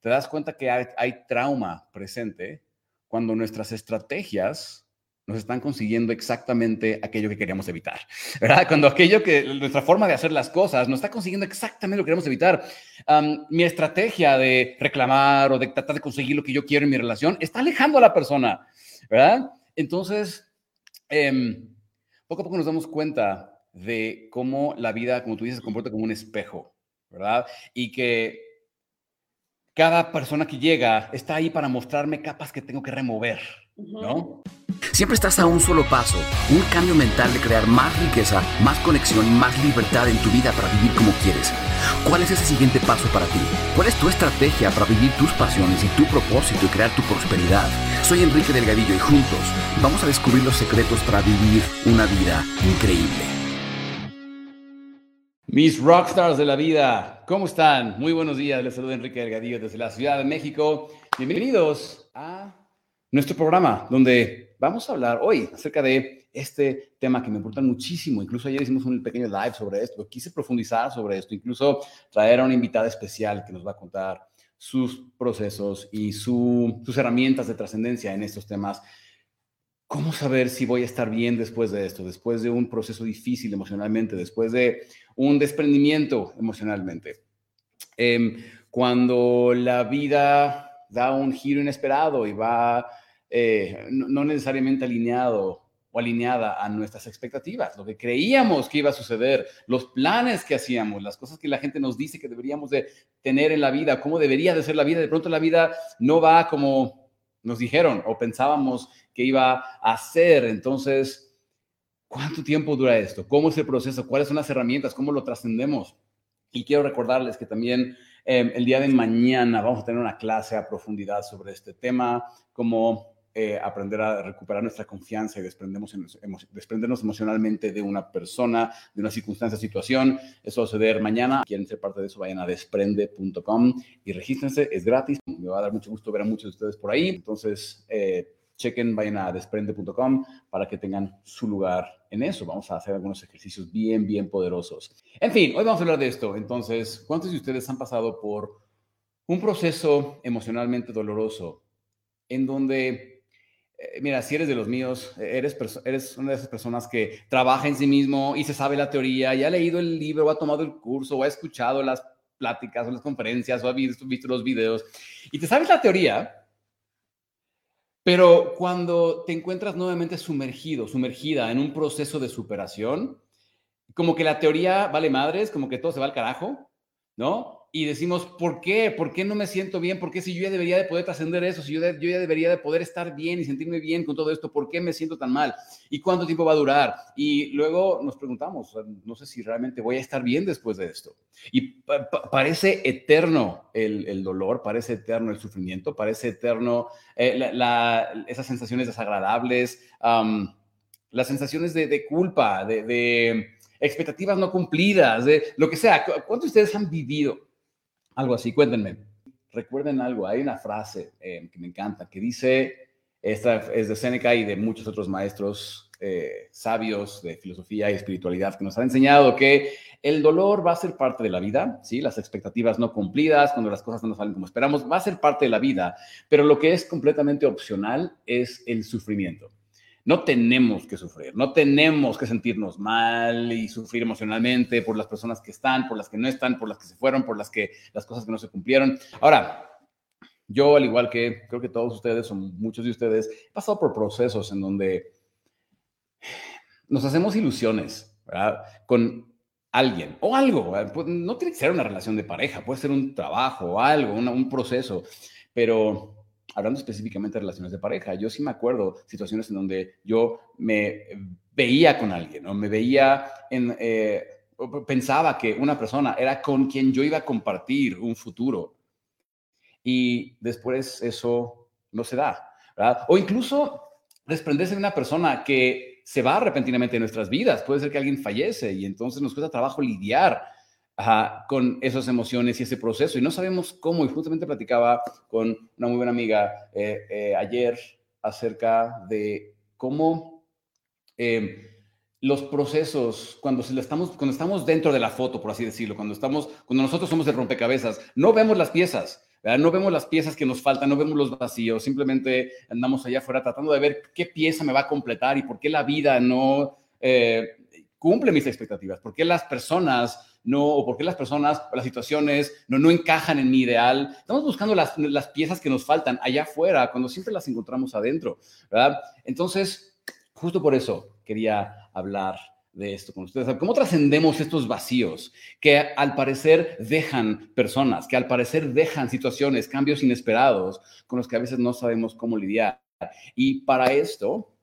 te das cuenta que hay, trauma presente cuando nuestras estrategias nos están consiguiendo exactamente aquello que queríamos evitar, ¿verdad? Cuando aquello que nuestra forma de hacer las cosas nos está consiguiendo exactamente lo que queremos evitar. mi estrategia de reclamar o de tratar de conseguir lo que yo quiero en mi relación está alejando a la persona, ¿verdad? Entonces, em, poco a poco nos damos cuenta de cómo la vida, como tú dices, se comporta como un espejo, ¿verdad? Y que cada persona que llega está ahí para mostrarme capas que tengo que remover, ¿no? Siempre estás a un solo paso, un cambio mental de crear más riqueza, más conexión y más libertad en tu vida para vivir como quieres. ¿Cuál es ese siguiente paso para ti? ¿Cuál es tu estrategia para vivir tus pasiones y tu propósito y crear tu prosperidad? Soy Enrique Delgadillo y juntos vamos a descubrir los secretos para vivir una vida increíble. Mis rockstars de la vida, ¿cómo están? Muy buenos días, les saluda Enrique Delgadillo desde la Ciudad de México. Bienvenidos a nuestro programa donde vamos a hablar hoy acerca de este tema que me importa muchísimo. Incluso ayer hicimos un pequeño live sobre esto. Quise profundizar sobre esto, incluso traer a una invitada especial que nos va a contar sus procesos y sus herramientas de trascendencia en estos temas. ¿Cómo saber si voy a estar bien después de esto, después de un proceso difícil emocionalmente, después de un desprendimiento emocionalmente? Em, cuando la vida da un giro inesperado y va eh, no, necesariamente alineado o alineada a nuestras expectativas, lo que creíamos que iba a suceder, los planes que hacíamos, las cosas que la gente nos dice que deberíamos de tener en la vida, cómo debería de ser la vida, de pronto la vida no va como nos dijeron o pensábamos que iba a ser. Entonces, ¿cuánto tiempo dura esto? ¿Cómo es el proceso? ¿Cuáles son las herramientas? ¿Cómo lo trascendemos? Y quiero recordarles que también eh, el día de mañana vamos a tener una clase a profundidad sobre este tema, como eh, aprender a recuperar nuestra confianza y desprendernos, desprendernos emocionalmente de una persona, de una circunstancia, situación. Eso va a suceder mañana. Quieren ser parte de eso, vayan a desprende.com y regístrense. Es gratis. Me va a dar mucho gusto ver a muchos de ustedes por ahí. Entonces, eh, chequen, vayan a desprende.com para que tengan su lugar en eso. Vamos a hacer algunos ejercicios bien, bien poderosos. En fin, hoy vamos a hablar de esto. Entonces, ¿cuántos de ustedes han pasado por un proceso emocionalmente doloroso en donde eh, mira, si eres de los míos, eres, eres una de esas personas que trabaja en sí mismo y se sabe la teoría, y ha leído el libro, o ha tomado el curso, o ha escuchado las pláticas o las conferencias, o ha visto, visto los videos, y te sabes la teoría, pero cuando te encuentras nuevamente sumergido, sumergida en un proceso de superación, como que la teoría vale madres, como que todo se va al carajo, ¿no? Y decimos, ¿por qué? ¿Por qué no me siento bien? ¿Por qué si yo ya debería de poder trascender eso? Si yo, yo, ya debería de poder estar bien y sentirme bien con todo esto, ¿por qué me siento tan mal? ¿Y cuánto tiempo va a durar? Y luego nos preguntamos, no sé si realmente voy a estar bien después de esto. Y parece eterno el, el, dolor, parece eterno el sufrimiento, parece eterno eh, esas sensaciones desagradables, las sensaciones de, de culpa, de, de expectativas no cumplidas, de lo que sea. ¿Cuántos de ustedes han vivido algo así, cuéntenme. Recuerden algo, hay una frase eh, que me encanta, que dice, esta es de Seneca y de muchos otros maestros eh, sabios de filosofía y espiritualidad que nos han enseñado que el dolor va a ser parte de la vida, ¿sí? Las expectativas no cumplidas, cuando las cosas no salen como esperamos, va a ser parte de la vida, pero lo que es completamente opcional es el sufrimiento. No tenemos que sufrir, no tenemos que sentirnos mal y sufrir emocionalmente por las personas que están, por las que no están, por las que se fueron, por las que las cosas que no se cumplieron. Ahora, yo, al igual que creo que todos ustedes o muchos de ustedes, he pasado por procesos en donde nos hacemos ilusiones con alguien o algo. Pues, no tiene que ser una relación de pareja, puede ser un trabajo o algo, un proceso, pero hablando específicamente de relaciones de pareja, yo sí me acuerdo situaciones en donde yo me veía con alguien o me veía en... Eh, pensaba que una persona era con quien yo iba a compartir un futuro y después eso no se da, ¿verdad? O incluso desprenderse de una persona que se va repentinamente de nuestras vidas. Puede ser que alguien fallece y entonces nos cuesta trabajo lidiar con esas emociones y ese proceso. Y no sabemos cómo. Y justamente platicaba con una muy buena amiga eh, eh, ayer acerca de cómo em, los procesos, cuando, estamos, cuando estamos dentro de la foto, por así decirlo, cuando, estamos, cuando nosotros somos el rompecabezas, no vemos las piezas. No vemos las piezas que nos faltan, no vemos los vacíos, simplemente andamos allá afuera tratando de ver qué pieza me va a completar y por qué la vida no eh, cumple mis expectativas, por qué las personas no, o por qué las personas las situaciones no, no encajan en mi ideal. Estamos buscando las, las piezas que nos faltan allá afuera, cuando siempre las encontramos adentro, ¿verdad? Entonces, justo por eso quería hablar de esto con ustedes. ¿Cómo trascendemos estos vacíos que al parecer dejan personas, que al parecer dejan situaciones, cambios inesperados con los que a veces no sabemos cómo lidiar? Y para esto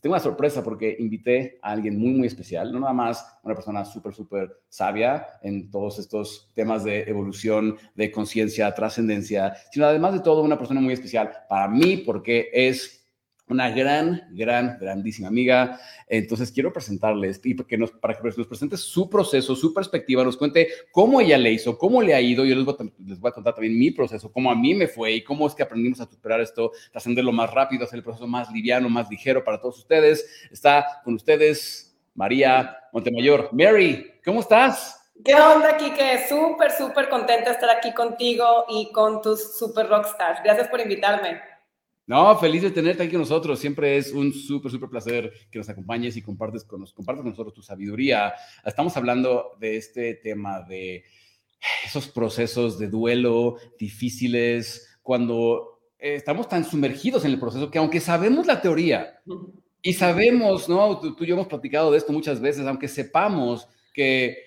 tengo una sorpresa porque invité a alguien muy, muy especial, no nada más una persona súper, súper sabia en todos estos temas de evolución, de conciencia, trascendencia, sino además de todo una persona muy especial para mí porque es una gran, gran, grandísima amiga. Entonces quiero presentarles y que nos, para que nos presente su proceso, su perspectiva, nos cuente cómo ella le hizo, cómo le ha ido. Yo les voy, a, les voy a contar también mi proceso, cómo a mí me fue y cómo es que aprendimos a superar esto, trascenderlo más rápido, hacer el proceso más liviano, más ligero para todos ustedes. Está con ustedes María Montemayor. Mary, ¿cómo estás? ¿Qué onda, Kike? Súper, súper contenta de estar aquí contigo y con tus super rockstars. Gracias por invitarme. No, feliz de tenerte aquí con nosotros. Siempre es un súper, súper placer que nos acompañes y compartes con, nos, compartes con nosotros tu sabiduría. Estamos hablando de este tema de esos procesos de duelo difíciles cuando eh, estamos tan sumergidos en el proceso que aunque sabemos la teoría y sabemos, ¿no? tú y yo hemos platicado de esto muchas veces, aunque sepamos que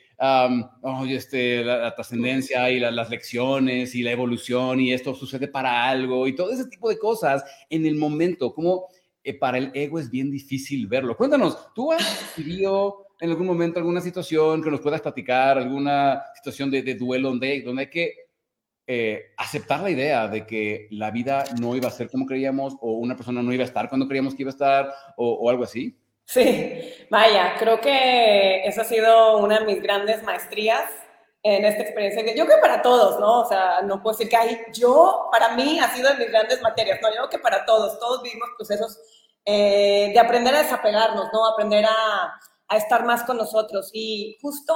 este, la, trascendencia y las lecciones y la evolución y esto sucede para algo y todo ese tipo de cosas en el momento, como eh, para el ego es bien difícil verlo. Cuéntanos, ¿tú has vivido en algún momento alguna situación que nos puedas platicar, alguna situación de, duelo donde, donde hay que eh, aceptar la idea de que la vida no iba a ser como creíamos o una persona no iba a estar cuando creíamos que iba a estar o algo así? Sí, vaya, creo que esa ha sido una de mis grandes maestrías en esta experiencia. Yo creo que para todos, ¿no? O sea, no puedo decir que hay, yo, para mí ha sido de mis grandes materias, no, yo creo que para todos, todos vivimos procesos eh, de aprender a desapegarnos, ¿no? Aprender a, a estar más con nosotros. Y justo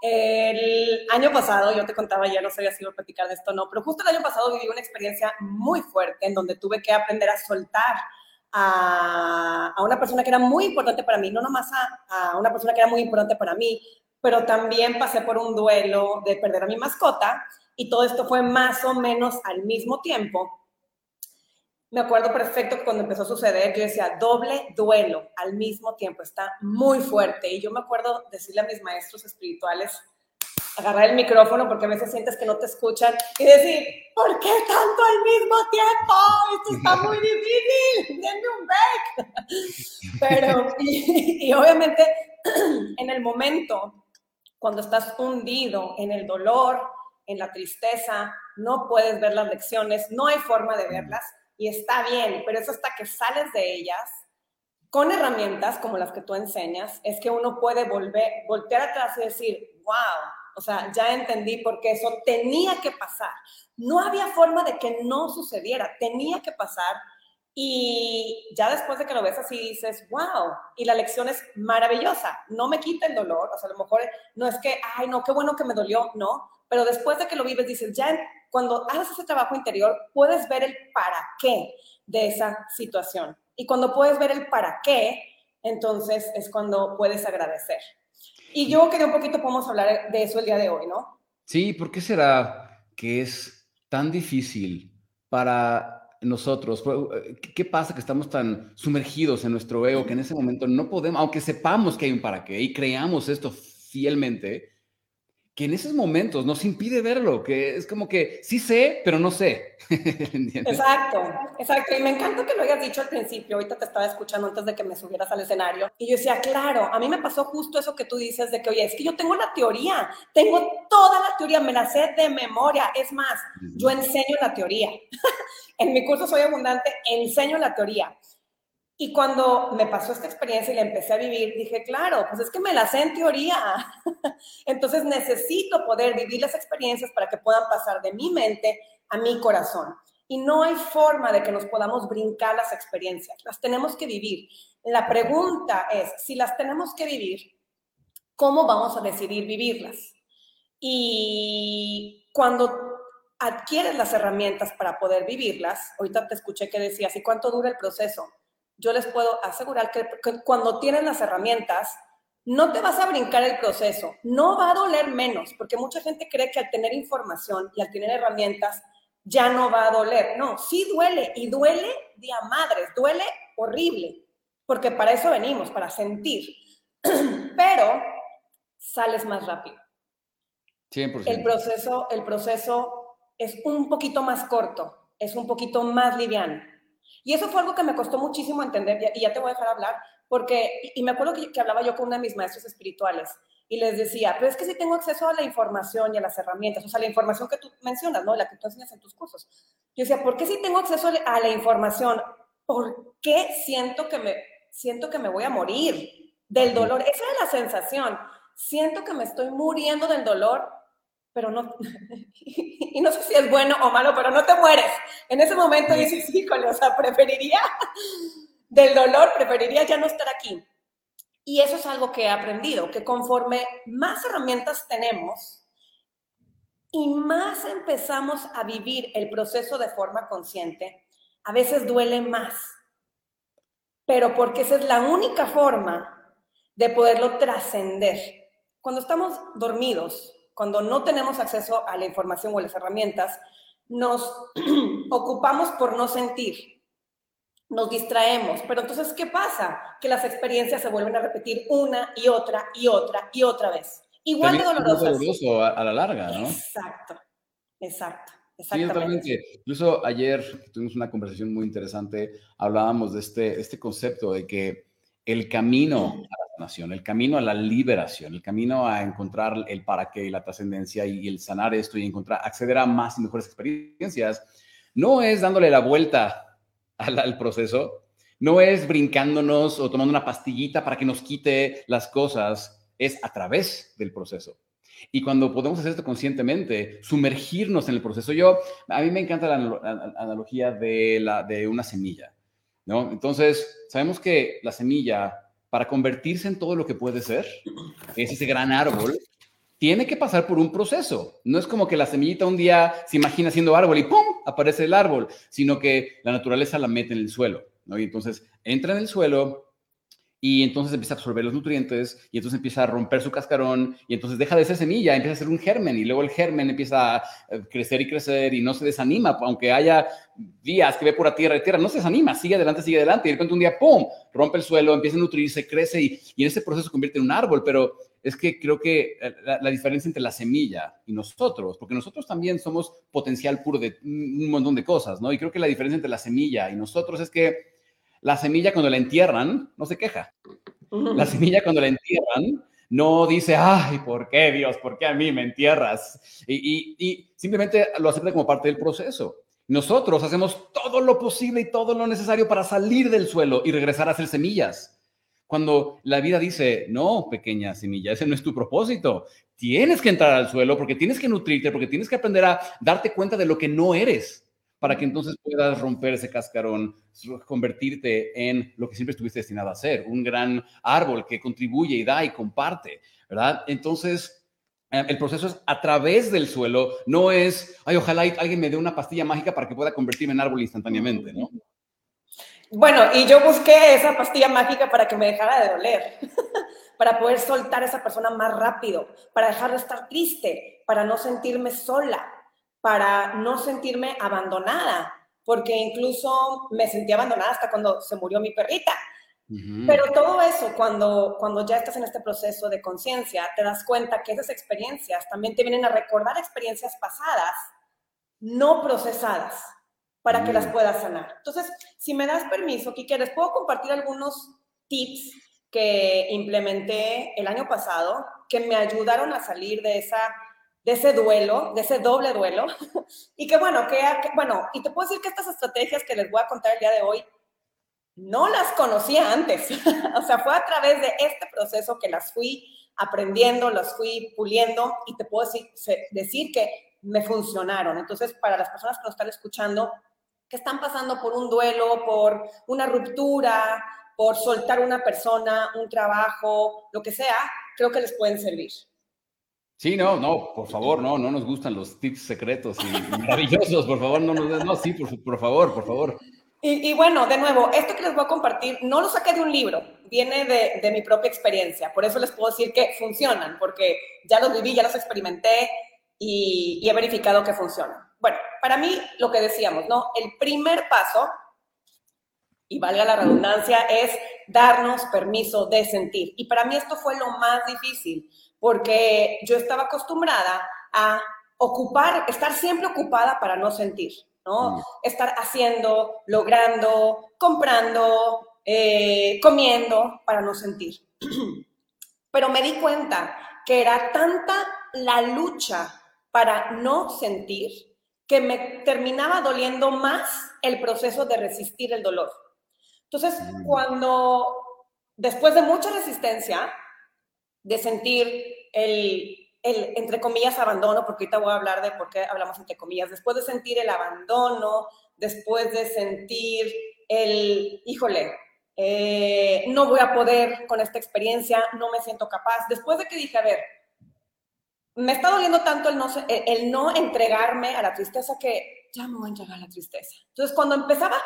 el año pasado, yo te contaba, ya no sabía si iba a platicar de esto o no, pero justo el año pasado viví una experiencia muy fuerte en donde tuve que aprender a soltar a, una persona que era muy importante para mí, no nomás a, a una persona que era muy importante para mí, pero también pasé por un duelo de perder a mi mascota y todo esto fue más o menos al mismo tiempo. Me acuerdo perfecto que cuando empezó a suceder, yo decía, doble duelo al mismo tiempo, está muy fuerte. Y yo me acuerdo decirle a mis maestros espirituales, agarrar el micrófono porque a veces sientes que no te escuchan y decir, ¿por qué tanto al mismo tiempo? Esto está muy difícil, denme un break. Pero, y, y obviamente, en el momento, cuando estás hundido en el dolor, en la tristeza, no puedes ver las lecciones, no hay forma de verlas y está bien, pero eso hasta que sales de ellas con herramientas como las que tú enseñas, es que uno puede volver, voltear atrás y decir, wow, o sea, ya entendí por qué eso tenía que pasar. No había forma de que no sucediera, tenía que pasar. Y ya después de que lo ves así dices, wow, y la lección es maravillosa, no me quita el dolor, o sea, a lo mejor no es que, ay, no, qué bueno que me dolió, no, pero después de que lo vives dices, ya cuando haces ese trabajo interior puedes ver el para qué de esa situación. Y cuando puedes ver el para qué, entonces es cuando puedes agradecer. Y yo creo que un poquito podemos hablar de eso el día de hoy, ¿no? Sí, ¿por qué será que es tan difícil para nosotros? ¿Qué pasa que estamos tan sumergidos en nuestro ego que en ese momento no podemos, aunque sepamos que hay un para qué y creamos esto fielmente, que en esos momentos nos impide verlo, que es como que sí sé, pero no sé. exacto, exacto. Y me encanta que lo hayas dicho al principio, ahorita te estaba escuchando antes de que me subieras al escenario. Y yo decía, claro, a mí me pasó justo eso que tú dices de que, oye, es que yo tengo la teoría, tengo toda la teoría, me la sé de memoria. Es más, yo enseño la teoría. en mi curso Soy Abundante, enseño la teoría. Y cuando me pasó esta experiencia y la empecé a vivir, dije, claro, pues es que me la sé en teoría. Entonces necesito poder vivir las experiencias para que puedan pasar de mi mente a mi corazón. Y no hay forma de que nos podamos brincar las experiencias, las tenemos que vivir. La pregunta es, si las tenemos que vivir, ¿cómo vamos a decidir vivirlas? Y cuando adquieres las herramientas para poder vivirlas, ahorita te escuché que decías, ¿y cuánto dura el proceso? Yo les puedo asegurar que, cuando tienes las herramientas, no te vas a brincar el proceso, no va a doler menos, porque mucha gente cree que al tener información y al tener herramientas ya no va a doler. No, sí duele y duele de a madres, duele horrible, porque para eso venimos, para sentir. Pero sales más rápido. 100%. El proceso, el proceso es un poquito más corto, es un poquito más liviano. Y eso fue algo que me costó muchísimo entender, y ya te voy a dejar hablar, porque, y me acuerdo que, que hablaba yo con una de mis maestros espirituales, y les decía, pero es que si tengo acceso a la información y a las herramientas, o sea, la información que tú mencionas, ¿no? La que tú enseñas en tus cursos. Yo decía, ¿por qué si tengo acceso a la información? ¿Por qué siento que me, siento que me voy a morir del dolor? Esa es la sensación. Siento que me estoy muriendo del dolor, pero no, y no sé si es bueno o malo, pero no te mueres. En ese momento dices, híjole, o sea, preferiría del dolor, preferiría ya no estar aquí. Y eso es algo que he aprendido, que conforme más herramientas tenemos y más empezamos a vivir el proceso de forma consciente, a veces duele más. Pero porque esa es la única forma de poderlo trascender. Cuando estamos dormidos, cuando no tenemos acceso a la información o las herramientas, nos ocupamos por no sentir nos distraemos. Pero entonces, ¿qué pasa? Que las experiencias se vuelven a repetir una y otra y otra y otra vez. Igual de dolorosas. doloroso a, la larga, ¿no? Exacto, exacto. Sí, totalmente. Incluso ayer tuvimos una conversación muy interesante, hablábamos de este, este concepto de que el camino a la sanación, el camino a la liberación, el camino a encontrar el para qué y la trascendencia y el sanar esto y encontrar, acceder a más y mejores experiencias, no es dándole la vuelta al, proceso, no es brincándonos o tomando una pastillita para que nos quite las cosas, es a través del proceso. Y cuando podemos hacer esto conscientemente, sumergirnos en el proceso. Yo, a mí me encanta la, analogía de, la, de una semilla, ¿no? Entonces, sabemos que la semilla, para convertirse en todo lo que puede ser, es ese gran árbol, tiene que pasar por un proceso. No es como que la semillita un día se imagina siendo árbol y ¡pum! aparece el árbol, sino que la naturaleza la mete en el suelo, ¿no? Y entonces entra en el suelo y entonces empieza a absorber los nutrientes y entonces empieza a romper su cascarón y entonces deja de ser semilla, empieza a ser un germen y luego el germen empieza a eh, crecer y crecer y no se desanima, aunque haya días que ve pura tierra y tierra, no se desanima, sigue adelante, sigue adelante y de repente un día, ¡pum!, rompe el suelo, empieza a nutrirse, crece y, y en ese proceso se convierte en un árbol, pero es que creo que eh, la, diferencia entre la semilla y nosotros, porque nosotros también somos potencial puro de un montón de cosas, ¿no? Y creo que la diferencia entre la semilla y nosotros es que la semilla cuando la entierran no se queja. La semilla cuando la entierran no dice, ay, ¿por qué Dios? ¿Por qué a mí me entierras? Y, y simplemente lo acepta como parte del proceso. Nosotros hacemos todo lo posible y todo lo necesario para salir del suelo y regresar a ser semillas. Cuando la vida dice, no, pequeña semilla, ese no es tu propósito. Tienes que entrar al suelo porque tienes que nutrirte, porque tienes que aprender a darte cuenta de lo que no eres, para que entonces puedas romper ese cascarón, convertirte en lo que siempre estuviste destinado a ser, un gran árbol que contribuye y da y comparte, ¿verdad? Entonces, eh, el proceso es a través del suelo, no es, ay, ojalá alguien me dé una pastilla mágica para que pueda convertirme en árbol instantáneamente, ¿no? Bueno, y yo busqué esa pastilla mágica para que me dejara de doler, para poder soltar a esa persona más rápido, para dejar de estar triste, para no sentirme sola, para no sentirme abandonada, porque incluso me sentí abandonada hasta cuando se murió mi perrita. Pero todo eso, cuando, cuando ya estás en este proceso de conciencia, te das cuenta que esas experiencias también te vienen a recordar experiencias pasadas, no procesadas para que las mm. puedas sanar. Entonces, si me das permiso, Kike, les puedo compartir algunos tips que implementé el año pasado que me ayudaron a salir de esa de ese duelo, de ese doble duelo, y que bueno, que, bueno, y te puedo decir que estas estrategias que les voy a contar el día de hoy, no las conocía antes, o sea, fue a través de este proceso que las fui aprendiendo, las fui puliendo, y te puedo decir, que me funcionaron. Entonces, para las personas que nos están escuchando, que están pasando por un duelo, por una ruptura, por soltar una persona, un trabajo, lo que sea, creo que les pueden servir. Sí, no, no, por favor, no, no nos gustan los tips secretos y maravillosos, por favor, no nos no, sí, por, por favor, por favor. Y, bueno, de nuevo, esto que les voy a compartir no lo saqué de un libro, viene de, mi propia experiencia. Por eso les puedo decir que funcionan, porque ya los viví, ya los experimenté y, y he verificado que funcionan. Bueno, para mí, lo que decíamos, ¿no? El primer paso, y valga la redundancia, es darnos permiso de sentir. Y para mí esto fue lo más difícil, porque yo estaba acostumbrada a ocupar, estar siempre ocupada para no sentir, ¿no? Mm. Estar haciendo, logrando, comprando, eh, comiendo para no sentir. Pero me di cuenta que era tanta la lucha para no sentir que me terminaba doliendo más el proceso de resistir el dolor. Entonces, mm. cuando después de mucha resistencia, de sentir el, el, entre comillas, abandono, porque ahorita voy a hablar de por qué hablamos entre comillas, después de sentir el abandono, después de sentir el, híjole, eh, no voy a poder con esta experiencia, no me siento capaz, después de que dije, a ver, me está doliendo tanto el no, el no entregarme a la tristeza que ya me voy a entregar a la tristeza. Entonces, cuando empezaba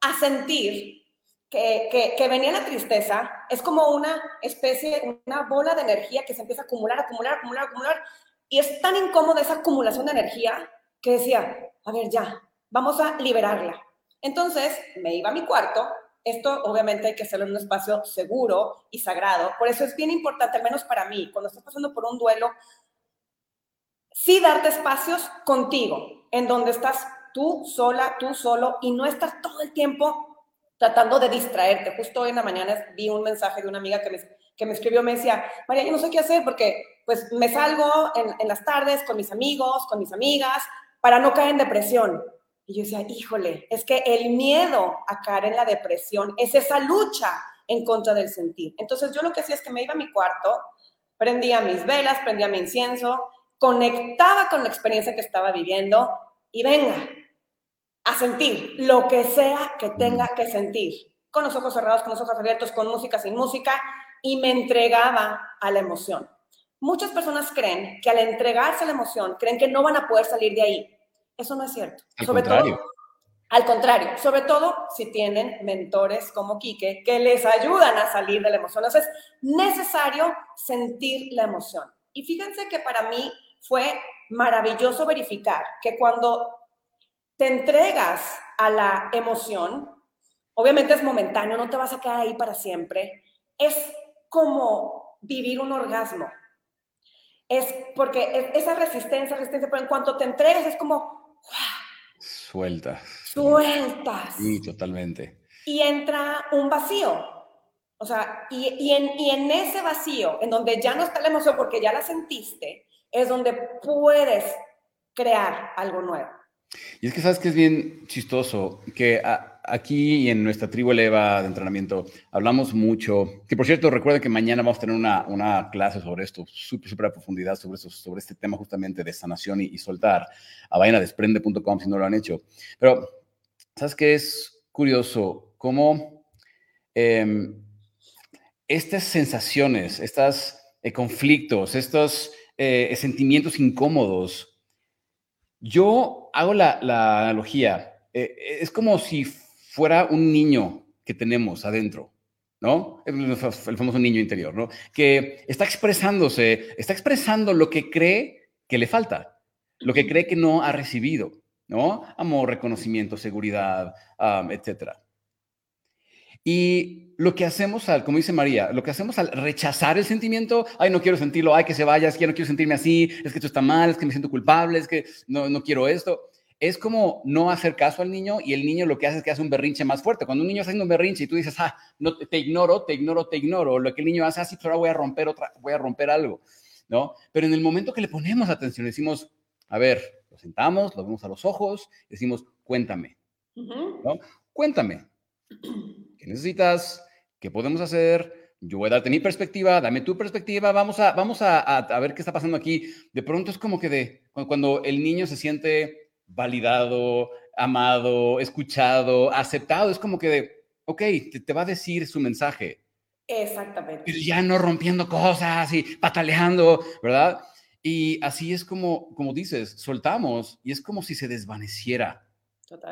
a sentir que, venía la tristeza, es como una especie, una bola de energía que se empieza a acumular, acumular, acumular, acumular, y es tan incómoda esa acumulación de energía que decía, a ver, ya, vamos a liberarla. Entonces me iba a mi cuarto, esto obviamente hay que hacerlo en un espacio seguro y sagrado, por eso es bien importante, al menos para mí, cuando estás pasando por un duelo, sí darte espacios contigo, en donde estás tú sola, tú solo, y no estar todo el tiempo tratando de distraerte. Justo hoy en la mañana vi un mensaje de una amiga que me, que me escribió, me decía, María, yo no sé qué hacer porque pues me salgo en, en las tardes con mis amigos, con mis amigas, para no caer en depresión. Y yo decía, híjole, es que el miedo a caer en la depresión es esa lucha en contra del sentir. Entonces yo lo que hacía es que me iba a mi cuarto, prendía mis velas, prendía mi incienso, conectaba con la experiencia que estaba viviendo y venga, a sentir lo que sea que tenga que sentir, con los ojos cerrados, con los ojos abiertos, con música, sin música, y me entregaba a la emoción. Muchas personas creen que al entregarse a la emoción, creen que no van a poder salir de ahí. Eso no es cierto. Al sobre contrario. Todo, al contrario, sobre todo si tienen mentores como Quique que les ayudan a salir de la emoción. Entonces, es necesario sentir la emoción. Y fíjense que para mí fue maravilloso verificar que cuando te entregas a la emoción, obviamente es momentáneo, no te vas a quedar ahí para siempre, es como vivir un orgasmo. Es porque esa resistencia, resistencia, pero en cuanto te entregas es como... Sueltas. Sueltas. Sí, totalmente. Y entra un vacío. O sea, y, y, en, y en ese vacío, en donde ya no está la emoción porque ya la sentiste, es donde puedes crear algo nuevo. Y es que sabes que es bien chistoso que aquí y en nuestra tribu eleva de entrenamiento hablamos mucho, que por cierto recuerden que mañana vamos a tener una, una clase sobre esto, súper, súper a profundidad sobre, eso, sobre este tema justamente de sanación y, soltar, a vayanadesprende.com si no lo han hecho. Pero, ¿sabes qué es curioso? Cómo em, estas sensaciones, estos eh, conflictos, estos eh, sentimientos incómodos, yo hago la, analogía, eh, es como si fuera un niño que tenemos adentro, ¿no? El famoso niño interior, ¿no? Que está expresándose, está expresando lo que cree que le falta, lo que cree que no ha recibido, ¿no? Amor, reconocimiento, seguridad, etcétera. Y lo que hacemos al, como dice María, lo que hacemos al rechazar el sentimiento, ay, no quiero sentirlo, ay, que se vaya, es que no quiero sentirme así, es que esto está mal, es que me siento culpable, es que no, no quiero esto. Es como no hacer caso al niño y el niño lo que hace es que hace un berrinche más fuerte. Cuando un niño está haciendo un berrinche y tú dices, ah, no, te ignoro, te ignoro, te ignoro, lo que el niño hace, así, ah, ahora voy a romper otra, voy a romper algo, ¿no? Pero en el momento que le ponemos atención, decimos, a ver, lo sentamos, lo vemos a los ojos, decimos, cuéntame, ¿no? Cuéntame, ¿qué necesitas? ¿Qué podemos hacer? Yo voy a darte mi perspectiva, dame tu perspectiva, vamos a, vamos a, a, ver qué está pasando aquí. De pronto es como que de, cuando el niño se siente validado, amado, escuchado, aceptado, es como que de, ok, te, te va a decir su mensaje. Exactamente. Pero ya no rompiendo cosas y pataleando, ¿verdad? Y así es como, como dices, soltamos y es como si se desvaneciera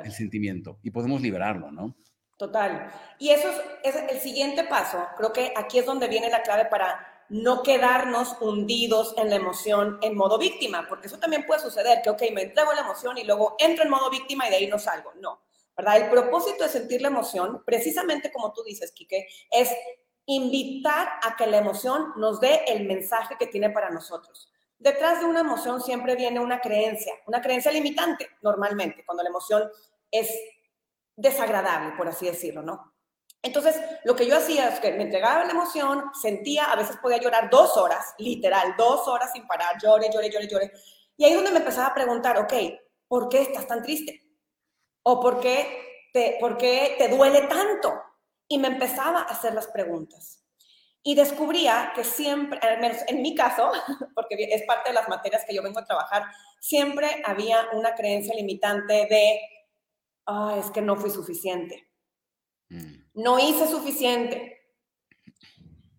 el sentimiento y podemos liberarlo, ¿no? Total. Y eso es, el siguiente paso. Creo que aquí es donde viene la clave para no quedarnos hundidos en la emoción en modo víctima, porque eso también puede suceder, que, ok, me entrego la emoción y luego entro en modo víctima y de ahí no salgo. No, ¿verdad? El propósito de sentir la emoción, precisamente como tú dices, Quique, es invitar a que la emoción nos dé el mensaje que tiene para nosotros. Detrás de una emoción siempre viene una creencia, una creencia limitante, normalmente, cuando la emoción es desagradable, por así decirlo, ¿no? Entonces, lo que yo hacía es que me entregaba la emoción, sentía, a veces podía llorar dos horas, literal, dos horas sin parar, llore, llore, llore, llore. Y ahí es donde me empezaba a preguntar, ok, ¿por qué estás tan triste? ¿O por qué te, por qué te duele tanto? Y me empezaba a hacer las preguntas. Y descubría que siempre, al menos en mi caso, porque es parte de las materias que yo vengo a trabajar, siempre había una creencia limitante de, ah, es que no fui suficiente Mm. No hice suficiente.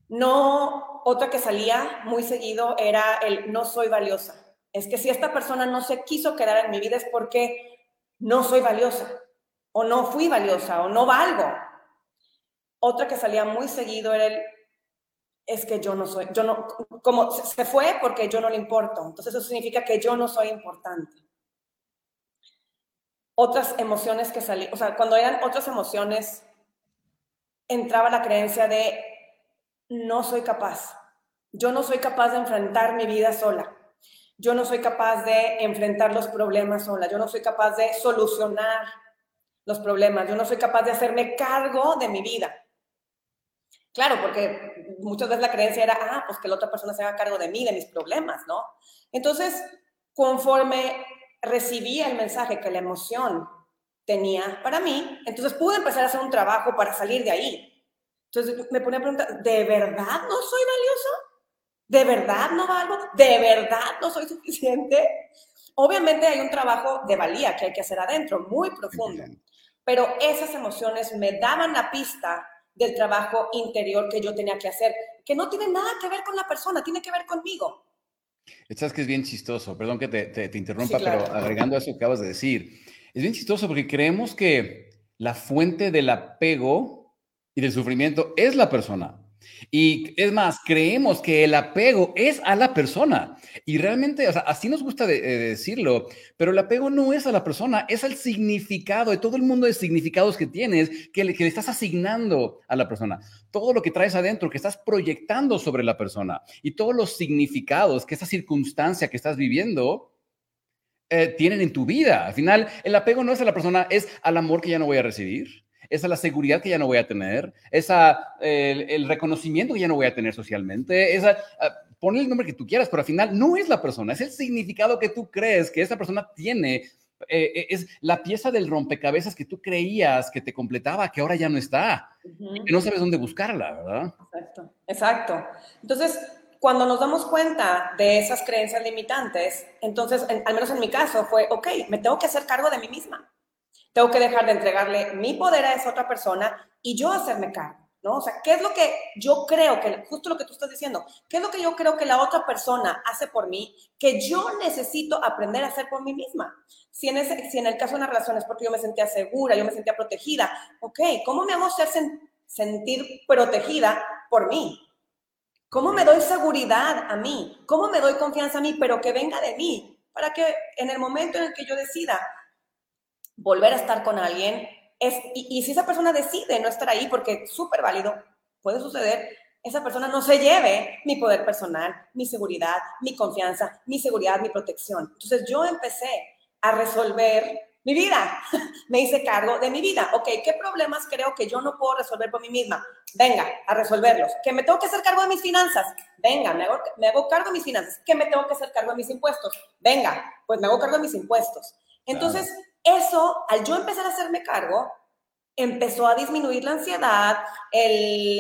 No, otra que salía muy seguido era el no soy valiosa. Es que si esta persona no se quiso quedar en mi vida es porque no soy valiosa, o no fui valiosa, o no valgo. Otra que salía muy seguido era el es que yo no soy, yo no, como se fue porque yo no le importo. Entonces eso significa que yo no soy importante. Otras emociones que salían, o sea, cuando eran otras emociones entraba la creencia de no soy capaz. Yo no soy capaz de enfrentar mi vida sola. Yo no soy capaz de enfrentar los problemas sola. Yo no soy capaz de solucionar los problemas. Yo no soy capaz de hacerme cargo de mi vida. Claro, porque muchas veces la creencia era, ah, pues que la otra persona se haga cargo de mí, de mis problemas, ¿no? Entonces, conforme recibía el mensaje que la emoción tenía para mí, entonces pude empezar a hacer un trabajo para salir de ahí. Entonces me ponía a preguntar, ¿de verdad no soy valioso? ¿De verdad no valgo? ¿De verdad no soy suficiente? Obviamente hay un trabajo de valía que hay que hacer adentro, muy profundo, pero esas emociones me daban la pista del trabajo interior que yo tenía que hacer, que no tiene nada que ver con la persona, tiene que ver conmigo. Sabes que es bien chistoso, perdón que te, te, interrumpa, pero agregando a eso que acabas de decir, es bien chistoso porque creemos que la fuente del apego y del sufrimiento es la persona. Y es más, creemos que el apego es a la persona. Y realmente, así nos gusta eh, decirlo, pero el apego no es a la persona, es al significado, de todo el mundo de significados que tienes, que le, que le estás asignando a la persona. Todo lo que traes adentro, que estás proyectando sobre la persona. Y todos los significados que esa circunstancia que estás viviendo eh, tienen en tu vida. Al final, el apego no es a la persona, es al amor que ya no voy a recibir, es a la seguridad que ya no voy a tener, es a el, reconocimiento que ya no voy a tener socialmente, es a, el nombre que tú quieras, pero al final no es la persona, es el significado que tú crees que esa persona tiene. Eh, eh, es la pieza del rompecabezas que tú creías que te completaba, que ahora ya no está, que no sabes dónde buscarla, ¿verdad? Exacto, exacto. Entonces, cuando nos damos cuenta de esas creencias limitantes, entonces, al menos en mi caso, fue, ok, me tengo que hacer cargo de mí misma. Tengo que dejar de entregarle mi poder a esa otra persona y yo hacerme cargo, ¿no? O sea, ¿qué es lo que yo creo que, justo lo que tú estás diciendo, qué es lo que yo creo que la otra persona hace por mí, que yo necesito aprender a hacer por mí misma? Si en, ese, si en el caso de una relación es porque yo me sentía segura, yo me sentía protegida, ok, ¿cómo me hago ser sentir protegida por mí? ¿Cómo me doy seguridad a mí? ¿Cómo me doy confianza a mí? Pero que venga de mí, para que en el momento en el que yo decida volver a estar con alguien, es, y, si esa persona decide no estar ahí, porque es súper válido, puede suceder, esa persona no se lleve mi poder personal, mi seguridad, mi confianza, mi seguridad, mi protección. Entonces yo empecé a resolver mi vida. Me hice cargo de mi vida. Ok, ¿qué problemas creo que yo no puedo resolver por mí misma? Venga, a resolverlos. ¿Que me tengo que hacer cargo de mis finanzas? Venga, me hago, cargo de mis finanzas. ¿Que me tengo que hacer cargo de mis impuestos? Venga, pues me hago cargo de mis impuestos. Entonces, eso, al yo empezar a hacerme cargo, empezó a disminuir la ansiedad, el,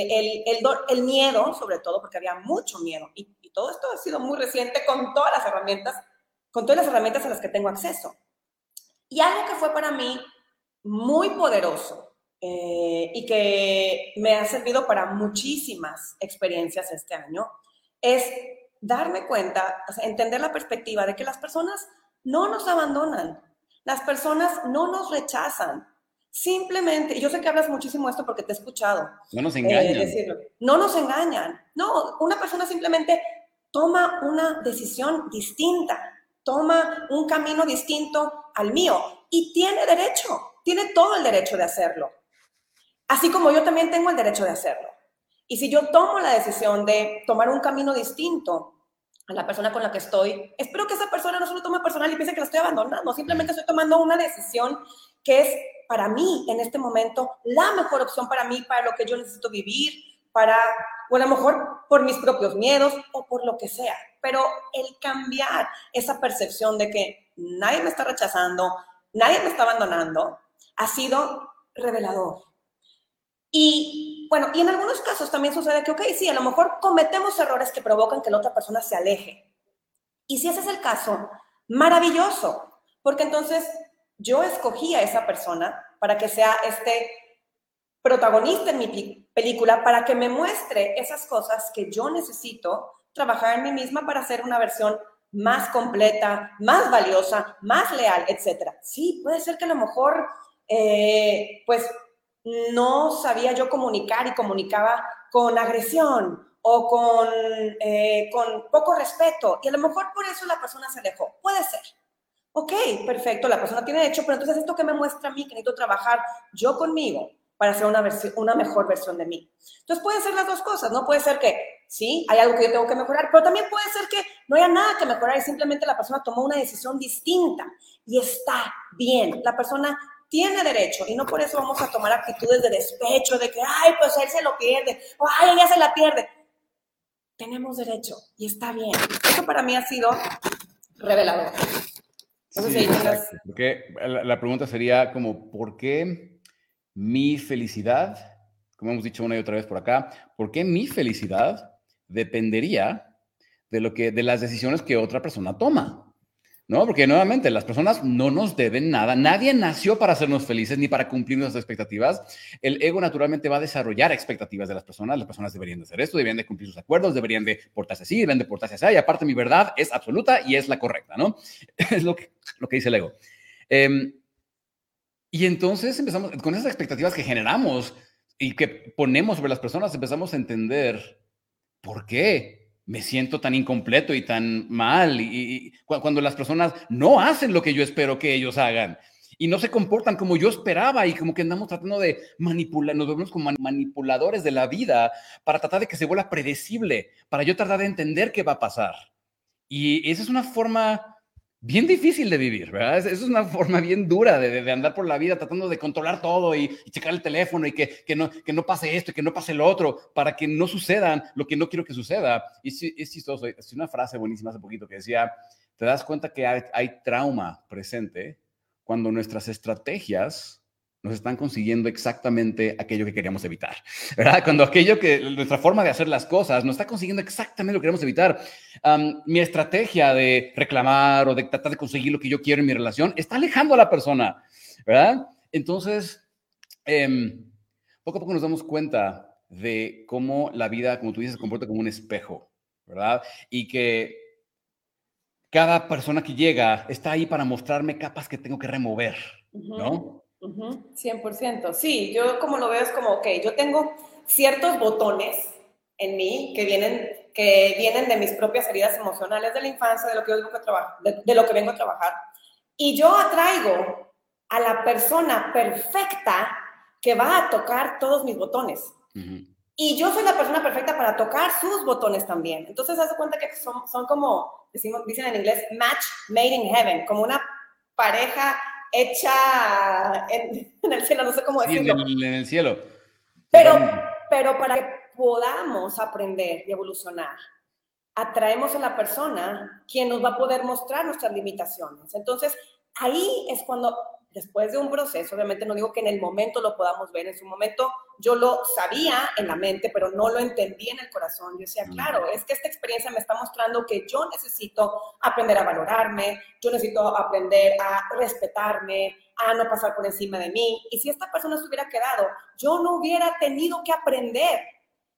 el, miedo, sobre todo, porque había mucho miedo. Y, todo esto ha sido muy reciente con todas las herramientas, con todas las herramientas a las que tengo acceso. Y algo que fue para mí muy poderoso eh, y que me ha servido para muchísimas experiencias este año es darme cuenta, entender la perspectiva de que las personas no nos abandonan, las personas no nos rechazan. Simplemente, yo sé que hablas muchísimo esto porque te he escuchado. No nos engañan. decirlo. No nos engañan. No, una persona simplemente toma una decisión distinta, toma un camino distinto al mío y tiene derecho, tiene todo el derecho de hacerlo. Así como yo también tengo el derecho de hacerlo. Y si yo tomo la decisión de tomar un camino distinto a la persona con la que estoy, espero que esa persona no solo tome personal y piense que la estoy abandonando, simplemente estoy tomando una decisión que es para mí en este momento la mejor opción para mí, para lo que yo necesito vivir, para, o a lo mejor por mis propios miedos o por lo que sea. Pero el cambiar esa percepción de que nadie me está rechazando, nadie me está abandonando, ha sido revelador. Y bueno, y en algunos casos también sucede que, ok, sí, a lo mejor cometemos errores que provocan que la otra persona se aleje. Y si ese es el caso, maravilloso, porque entonces yo escogí a esa persona para que sea este protagonista en mi película, para que me muestre esas cosas que yo necesito trabajar en mí misma para hacer una versión más completa, más valiosa, más leal, etc. Sí, puede ser que a lo mejor, eh, pues no sabía yo comunicar y comunicaba con agresión o con, eh, con poco respeto. Y a lo mejor por eso la persona se alejó. Puede ser. Ok, perfecto, la persona tiene derecho, pero entonces esto que me muestra a mí, que necesito trabajar yo conmigo para hacer una, una mejor versión de mí. Entonces pueden ser las dos cosas, ¿no? Puede ser que sí, hay algo que yo tengo que mejorar, pero también puede ser que no haya nada que mejorar y simplemente la persona tomó una decisión distinta y está bien. La persona tiene derecho y no por eso vamos a tomar actitudes de despecho, de que, ay, pues él se lo pierde, o ay, ella se la pierde. Tenemos derecho y está bien. Eso para mí ha sido revelador. Sí, Porque la, pregunta sería como, ¿por qué mi felicidad, como hemos dicho una y otra vez por acá, ¿por qué mi felicidad dependería de, lo que, de las decisiones que otra persona toma? ¿No? Porque nuevamente las personas no nos deben nada. Nadie nació para hacernos felices ni para cumplir nuestras expectativas. El ego naturalmente va a desarrollar expectativas de las personas. Las personas deberían de hacer esto, deberían de cumplir sus acuerdos, deberían de portarse así, deberían de portarse así. Y aparte mi verdad es absoluta y es la correcta, ¿no? Es lo que, lo que dice el ego. Em, y entonces empezamos, con esas expectativas que generamos y que ponemos sobre las personas, empezamos a entender por qué me siento tan incompleto y tan mal y, cuando las personas no hacen lo que yo espero que ellos hagan y no se comportan como yo esperaba y como que andamos tratando de manipular, nos vemos como manipuladores de la vida para tratar de que se vuelva predecible, para yo tratar de entender qué va a pasar. Y esa es una forma bien difícil de vivir, ¿verdad? Esa es una forma bien dura de, andar por la vida tratando de controlar todo y, checar el teléfono y que, que, no, que no pase esto y que no pase lo otro para que no sucedan lo que no quiero que suceda. Y es, chistoso, es una frase buenísima hace poquito que decía, te das cuenta que hay trauma presente cuando nuestras estrategias nos están consiguiendo exactamente aquello que queríamos evitar, ¿verdad? Cuando aquello que nuestra forma de hacer las cosas nos está consiguiendo exactamente lo que queremos evitar. mi estrategia de reclamar o de tratar de conseguir lo que yo quiero en mi relación está alejando a la persona, ¿verdad? Entonces, em, poco a poco nos damos cuenta de cómo la vida, como tú dices, se comporta como un espejo, ¿verdad? Y que cada persona que llega está ahí para mostrarme capas que tengo que remover, ¿no? 100%. Sí, yo como lo veo es como, ok, yo tengo ciertos botones en mí que vienen, que vienen de mis propias heridas emocionales de la infancia, de lo que yo vengo a trabajar, de, lo que vengo a trabajar. Y yo atraigo a la persona perfecta que va a tocar todos mis botones. Y yo soy la persona perfecta para tocar sus botones también. Entonces, haz cuenta que son, son como, decimos, dicen en inglés, match made in heaven, como una pareja hecha en, el cielo, no sé cómo decirlo. en, el, cielo. Pero, pero para que podamos aprender y evolucionar, atraemos a la persona quien nos va a poder mostrar nuestras limitaciones. Entonces, ahí es cuando después de un proceso, obviamente no digo que en el momento lo podamos ver, en su momento yo lo sabía en la mente, pero no lo entendí en el corazón. Yo decía, claro, es que esta experiencia me está mostrando que yo necesito aprender a valorarme, yo necesito aprender a respetarme, a no pasar por encima de mí. Y si esta persona se hubiera quedado, yo no hubiera tenido que aprender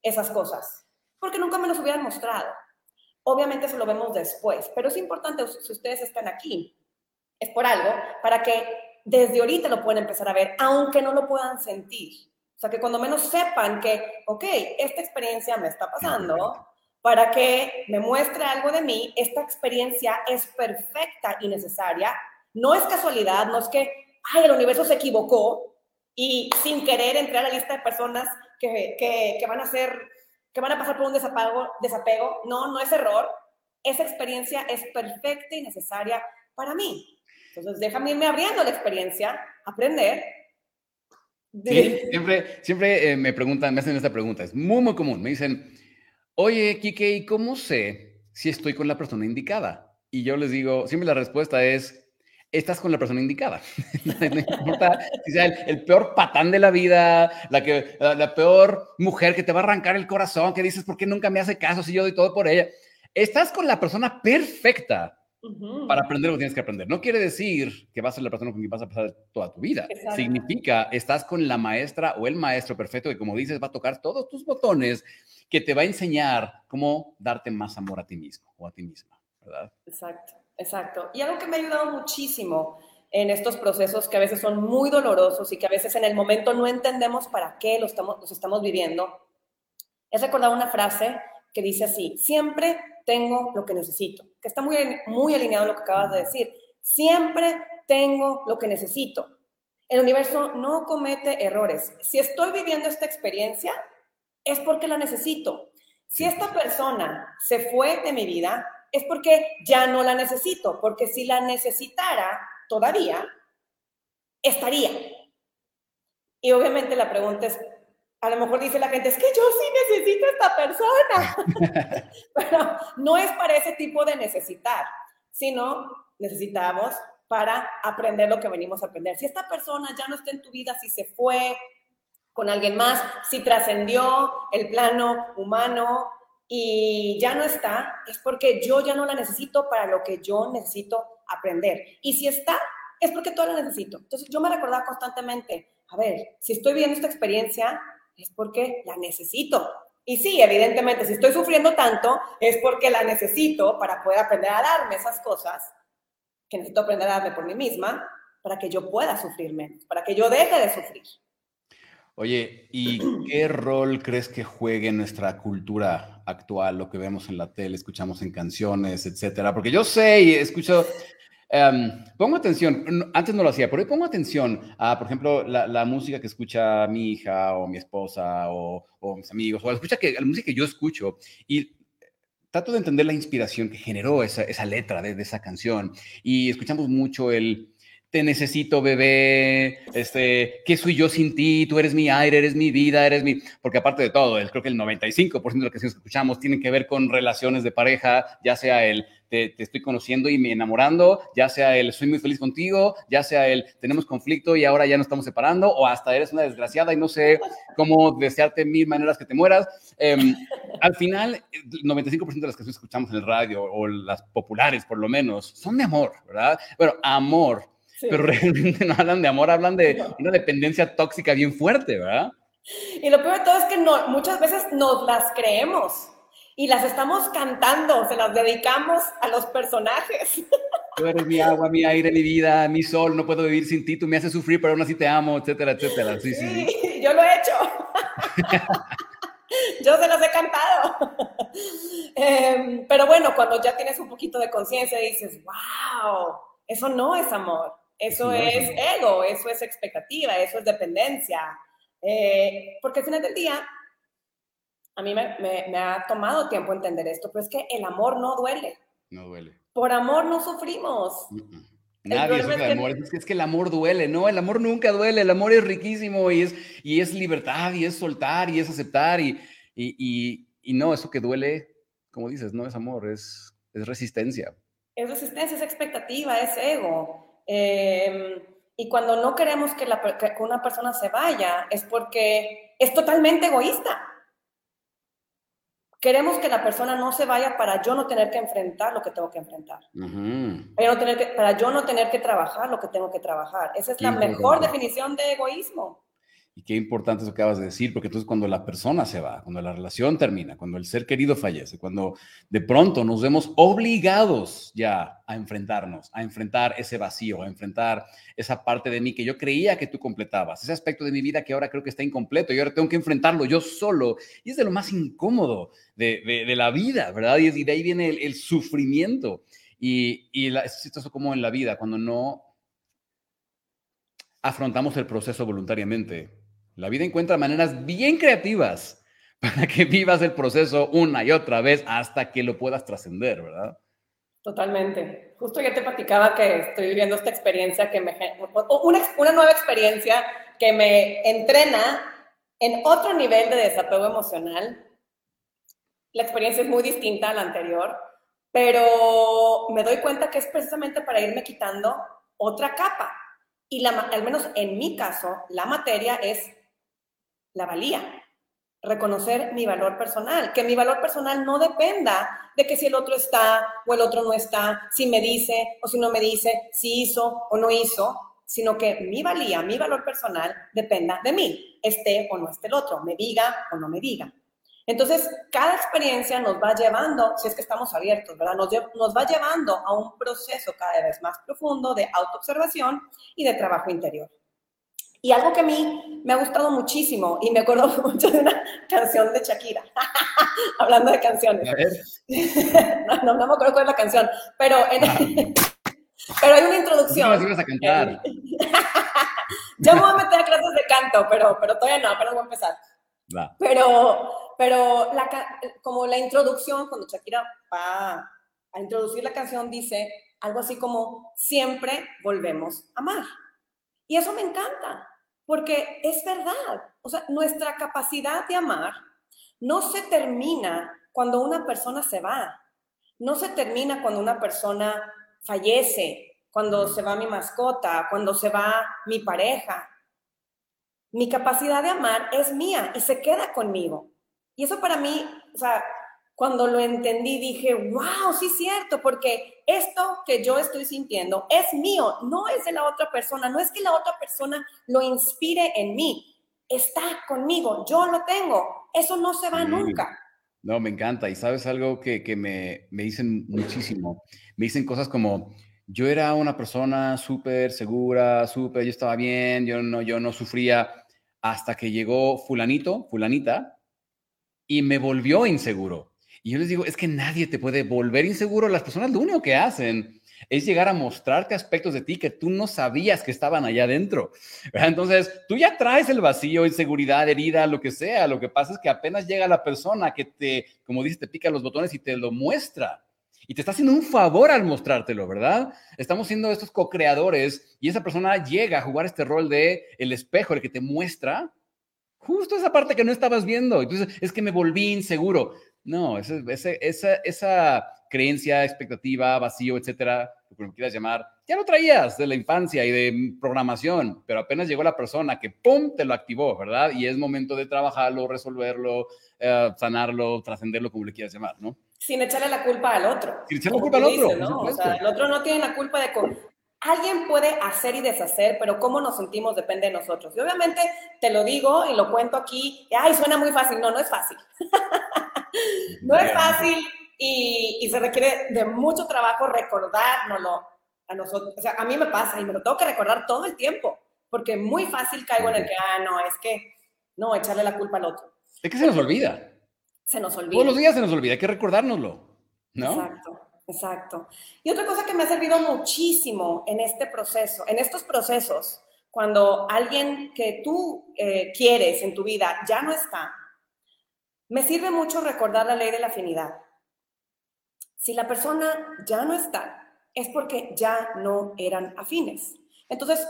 esas cosas, porque nunca me las hubieran mostrado. Obviamente eso lo vemos después, pero es importante si ustedes están aquí, es por algo, para que desde ahorita lo puedan empezar a ver, aunque no lo puedan sentir. O sea, que cuando menos sepan que, ok, esta experiencia me está pasando, para que me muestre algo de mí, esta experiencia es perfecta y necesaria. No es casualidad, no es que, ay, el universo se equivocó y sin querer entré a la lista de personas que, que, que van a ser, que van a pasar por un desapego, desapego. No, no es error. Esa experiencia es perfecta y necesaria para mí. Entonces, déjame irme abriendo la experiencia, aprender. Sí, siempre, siempre eh, me preguntan, me hacen esta pregunta, es muy, muy común. Me dicen, oye, Kike, ¿y cómo sé si estoy con la persona indicada? Y yo les digo, siempre la respuesta es, estás con la persona indicada. no importa si sea el, peor patán de la vida, la, que, la, peor mujer que te va a arrancar el corazón, que dices, ¿por qué nunca me hace caso si yo doy todo por ella? Estás con la persona perfecta para aprender lo que tienes que aprender. No quiere decir que vas a ser la persona con quien vas a pasar toda tu vida. Significa, estás con la maestra o el maestro perfecto que, como dices, va a tocar todos tus botones, que te va a enseñar cómo darte más amor a ti mismo o a ti misma, ¿verdad? Exacto, exacto. Y algo que me ha ayudado muchísimo en estos procesos que a veces son muy dolorosos y que a veces en el momento no entendemos para qué los estamos, los estamos viviendo, es recordar una frase que dice así, siempre tengo lo que necesito, que está muy, muy alineado a lo que acabas de decir. Siempre tengo lo que necesito. El universo no comete errores. Si estoy viviendo esta experiencia, es porque la necesito. Si esta persona se fue de mi vida, es porque ya no la necesito, porque si la necesitara todavía, estaría. Y obviamente la pregunta es, a lo mejor dice la gente, es que yo sí necesito a esta persona. Pero no es para ese tipo de necesitar, sino necesitamos para aprender lo que venimos a aprender. Si esta persona ya no está en tu vida, si se fue con alguien más, si trascendió el plano humano y ya no está, es porque yo ya no la necesito para lo que yo necesito aprender. Y si está, es porque todo la necesito. Entonces yo me recordaba constantemente, a ver, si estoy viviendo esta experiencia, es porque la necesito. Y sí, evidentemente, si estoy sufriendo tanto, es porque la necesito para poder aprender a darme esas cosas que necesito aprender a darme por mí misma, para que yo pueda sufrir menos, para que yo deje de sufrir. Oye, ¿y qué rol crees que juegue nuestra cultura actual, lo que vemos en la tele, escuchamos en canciones, etcétera? Porque yo sé y escucho Em, pongo atención, antes no lo hacía, pero hoy pongo atención a, por ejemplo, la, música que escucha mi hija o mi esposa o, mis amigos, o la, escucha que, la música que yo escucho y trato de entender la inspiración que generó esa, esa letra de, de, esa canción. Y escuchamos mucho el te necesito, bebé, este, ¿qué soy yo sin ti? Tú eres mi aire, eres mi vida, eres mi... Porque aparte de todo, creo que el 95% de las canciones que escuchamos tienen que ver con relaciones de pareja, ya sea el te, estoy conociendo y me enamorando, ya sea el soy muy feliz contigo, ya sea el tenemos conflicto y ahora ya nos estamos separando, o hasta eres una desgraciada y no sé cómo desearte mil maneras que te mueras. Em, al final, el 95% de las canciones que escuchamos en el radio, o las populares por lo menos, son de amor, ¿verdad? Bueno, amor, pero realmente no hablan de amor, hablan de una dependencia tóxica bien fuerte, ¿verdad? Y lo peor de todo es que no, muchas veces nos las creemos y las estamos cantando, se las dedicamos a los personajes. Tú eres mi agua, mi aire, mi vida, mi sol, no puedo vivir sin ti, tú me haces sufrir, pero aún así te amo, etcétera, etcétera. Sí, sí, sí. yo lo he hecho. yo se las he cantado. Em, pero bueno, cuando ya tienes un poquito de conciencia dices, wow, eso no es amor, eso es, ego, eso es expectativa, eso es dependencia. Eh, porque al final del día, a mí me, ha tomado tiempo entender esto, pero es que el amor no duele. No duele. Por amor no sufrimos. Nadie sufre de amor. Es que, es que el amor duele, ¿no? El amor nunca duele. El amor es riquísimo y es, y es libertad y es soltar y es aceptar. Y, y, y, no, eso que duele, como dices, no es amor, es, es resistencia. Es resistencia, es expectativa, es ego. Em, y cuando no queremos que, la, que una persona se vaya, es porque es totalmente egoísta. Queremos que la persona no se vaya para yo no tener que enfrentar lo que tengo que enfrentar. para, tener que, para yo no tener que trabajar lo que tengo que trabajar. Esa es la mejor definición de egoísmo. Y qué importante eso acabas de decir, porque entonces cuando la persona se va, cuando la relación termina, cuando el ser querido fallece, cuando de pronto nos vemos obligados ya a enfrentarnos, a enfrentar ese vacío, a enfrentar esa parte de mí que yo creía que tú completabas, ese aspecto de mi vida que ahora creo que está incompleto y ahora tengo que enfrentarlo yo solo. Y es de lo más incómodo de, la vida, ¿verdad? Y, de ahí viene el, sufrimiento. Y, y es chistoso como en la vida, cuando no afrontamos el proceso voluntariamente la vida encuentra maneras bien creativas para que vivas el proceso una y otra vez hasta que lo puedas trascender, ¿verdad? Totalmente. Justo ya te platicaba que estoy viviendo esta experiencia que me... Una, una nueva experiencia que me entrena en otro nivel de desapego emocional. La experiencia es muy distinta a la anterior, pero me doy cuenta que es precisamente para irme quitando otra capa. Y la, al menos en mi caso, la materia es la valía, reconocer mi valor personal, que mi valor personal no dependa de que si el otro está o el otro no está, si me dice o si no me dice, si hizo o no hizo, sino que mi valía, mi valor personal dependa de mí, esté o no esté el otro, me diga o no me diga. Entonces, cada experiencia nos va llevando, si es que estamos abiertos, ¿verdad? Nos, nos va llevando a un proceso cada vez más profundo de autoobservación y de trabajo interior. Y algo que a mí me ha gustado muchísimo, y me acuerdo mucho de una canción de Shakira, hablando de canciones. no, no, me acuerdo cuál es la canción, pero, ah. pero hay una introducción. ibas a cantar. ya me voy a meter a clases de canto, pero, pero todavía no, apenas voy a empezar. Pero, pero la, como la introducción, cuando Shakira va a introducir la canción, dice algo así como, siempre volvemos a amar. Y eso me encanta, porque es verdad, o sea, nuestra capacidad de amar no se termina cuando una persona se va, no se termina cuando una persona fallece, cuando se va mi mascota, cuando se va mi pareja. Mi capacidad de amar es mía y se queda conmigo. Y eso para mí, o sea, cuando lo entendí dije, wow, sí es cierto, porque esto que yo estoy sintiendo es mío, no es de la otra persona, no es que la otra persona lo inspire en mí, está conmigo, yo lo tengo, eso no se va nunca. No, me encanta. Y sabes algo que, que me, me, dicen muchísimo. Me dicen cosas como, yo era una persona súper segura, súper, yo estaba bien, yo no, yo no sufría, hasta que llegó fulanito, fulanita, y me volvió inseguro. Y yo les digo, es que nadie te puede volver inseguro. Las personas lo único que hacen es llegar a mostrarte aspectos de ti que tú no sabías que estaban allá adentro. Entonces, tú ya traes el vacío, inseguridad, herida, lo que sea. Lo que pasa es que apenas llega la persona que te, como dices, te pica los botones y te lo muestra. Y te está haciendo un favor al mostrártelo, ¿verdad? Estamos siendo estos co-creadores y esa persona llega a jugar este rol de el espejo, el que te muestra justo esa parte que no estabas viendo. Entonces, es que me volví inseguro. No, esa, esa, esa, creencia, expectativa, vacío, etcétera, lo que quieras llamar, ya lo traías de la infancia y de programación, pero apenas llegó la persona que ¡pum! te lo activó, ¿verdad? Y es momento de trabajarlo, resolverlo, eh, sanarlo, trascenderlo, como le quieras llamar, ¿no? Sin echarle la culpa al otro. Sin echarle la culpa al otro. ¿no? O sea, el otro no tiene la culpa de alguien puede hacer y deshacer, pero cómo nos sentimos depende de nosotros. Y obviamente te lo digo y lo cuento aquí, ay, suena muy fácil. No, no es fácil. no es fácil y, se requiere de mucho trabajo recordárnoslo a nosotros. O sea, a mí me pasa y me lo tengo que recordar todo el tiempo, porque muy fácil caigo en el que, ah, no, es que, no, echarle la culpa al otro. Es que se nos olvida. Se nos olvida. Todos los días se nos olvida, hay que recordárnoslo, ¿no? Exacto. Exacto. Y otra cosa que me ha servido muchísimo en este proceso, en estos procesos, cuando alguien que tú eh, quieres en tu vida ya no está, me sirve mucho recordar la ley de la afinidad. Si la persona ya no está, es porque ya no eran afines. Entonces,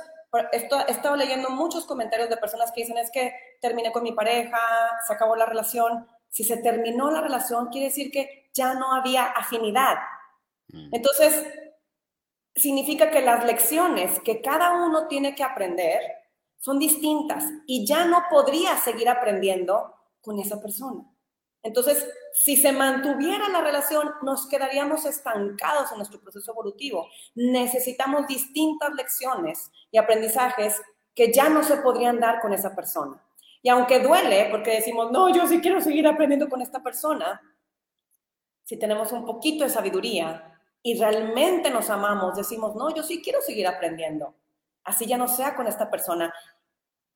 he estado leyendo muchos comentarios de personas que dicen es que terminé con mi pareja, se acabó la relación. Si se terminó la relación, quiere decir que ya no había afinidad. Mm. Entonces, significa que las lecciones que cada uno tiene que aprender son distintas y ya no podría seguir aprendiendo con esa persona. Entonces, si se mantuviera la relación, nos quedaríamos estancados en nuestro proceso evolutivo. Necesitamos distintas lecciones y aprendizajes que ya no se podrían dar con esa persona. Y aunque duele, porque decimos, no, yo sí quiero seguir aprendiendo con esta persona, si tenemos un poquito de sabiduría y realmente nos amamos, decimos, no, yo sí quiero seguir aprendiendo. Así ya no sea con esta persona.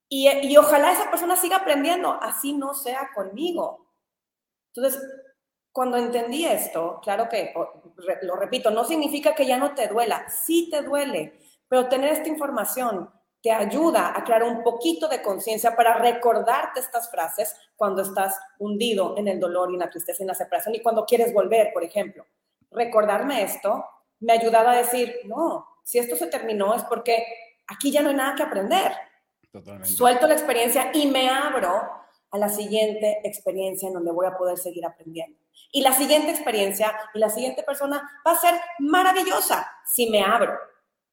Y, y ojalá esa persona siga aprendiendo, así no sea conmigo. Entonces, cuando entendí esto, claro que, lo repito, no significa que ya no te duela, sí te duele, pero tener esta información te ayuda a crear un poquito de conciencia para recordarte estas frases cuando estás hundido en el dolor y en la tristeza y en la separación y cuando quieres volver, por ejemplo. Recordarme esto me ayudaba a decir, no, si esto se terminó es porque aquí ya no hay nada que aprender. Totalmente. Suelto la experiencia y me abro a la siguiente experiencia en donde voy a poder seguir aprendiendo. Y la siguiente experiencia y la siguiente persona va a ser maravillosa si me abro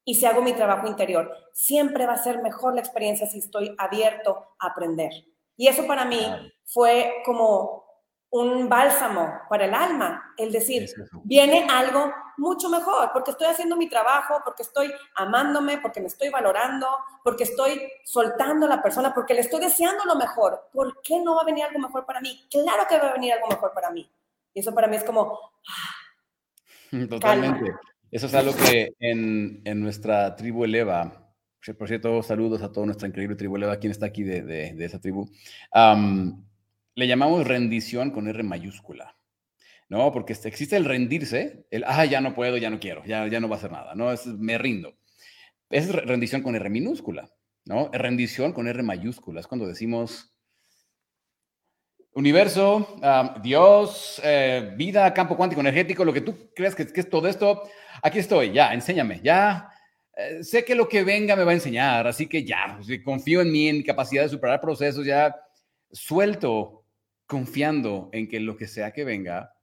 y si hago mi trabajo interior. Siempre va a ser mejor la experiencia si estoy abierto a aprender. Y eso para mí fue como un bálsamo para el alma, el decir, viene algo mucho mejor, porque estoy haciendo mi trabajo, porque estoy amándome, porque me estoy valorando, porque estoy soltando a la persona, porque le estoy deseando lo mejor. ¿Por qué no va a venir algo mejor para mí? Claro que va a venir algo mejor para mí. Y eso para mí es como... Ah, Totalmente. Eso es algo que en, en, nuestra tribu Eleva, por cierto, saludos a toda nuestra increíble tribu Eleva, quien está aquí de, de, esa tribu, le llamamos rendición con R mayúscula. ¿no? Porque este, existe el rendirse, el, ah, ya no puedo, ya no quiero, ya, ya no va a hacer nada, ¿no? Es, me rindo. Es rendición con R minúscula, ¿no? Rendición con R mayúscula, es cuando decimos, universo, Dios, eh, vida, campo cuántico energético, lo que tú creas que, es todo esto, aquí estoy, ya, enséñame, ya. Eh, sé que lo que venga me va a enseñar, así que ya, pues, confío en mí, en mi capacidad de superar procesos, ya suelto, confiando en que lo que sea que venga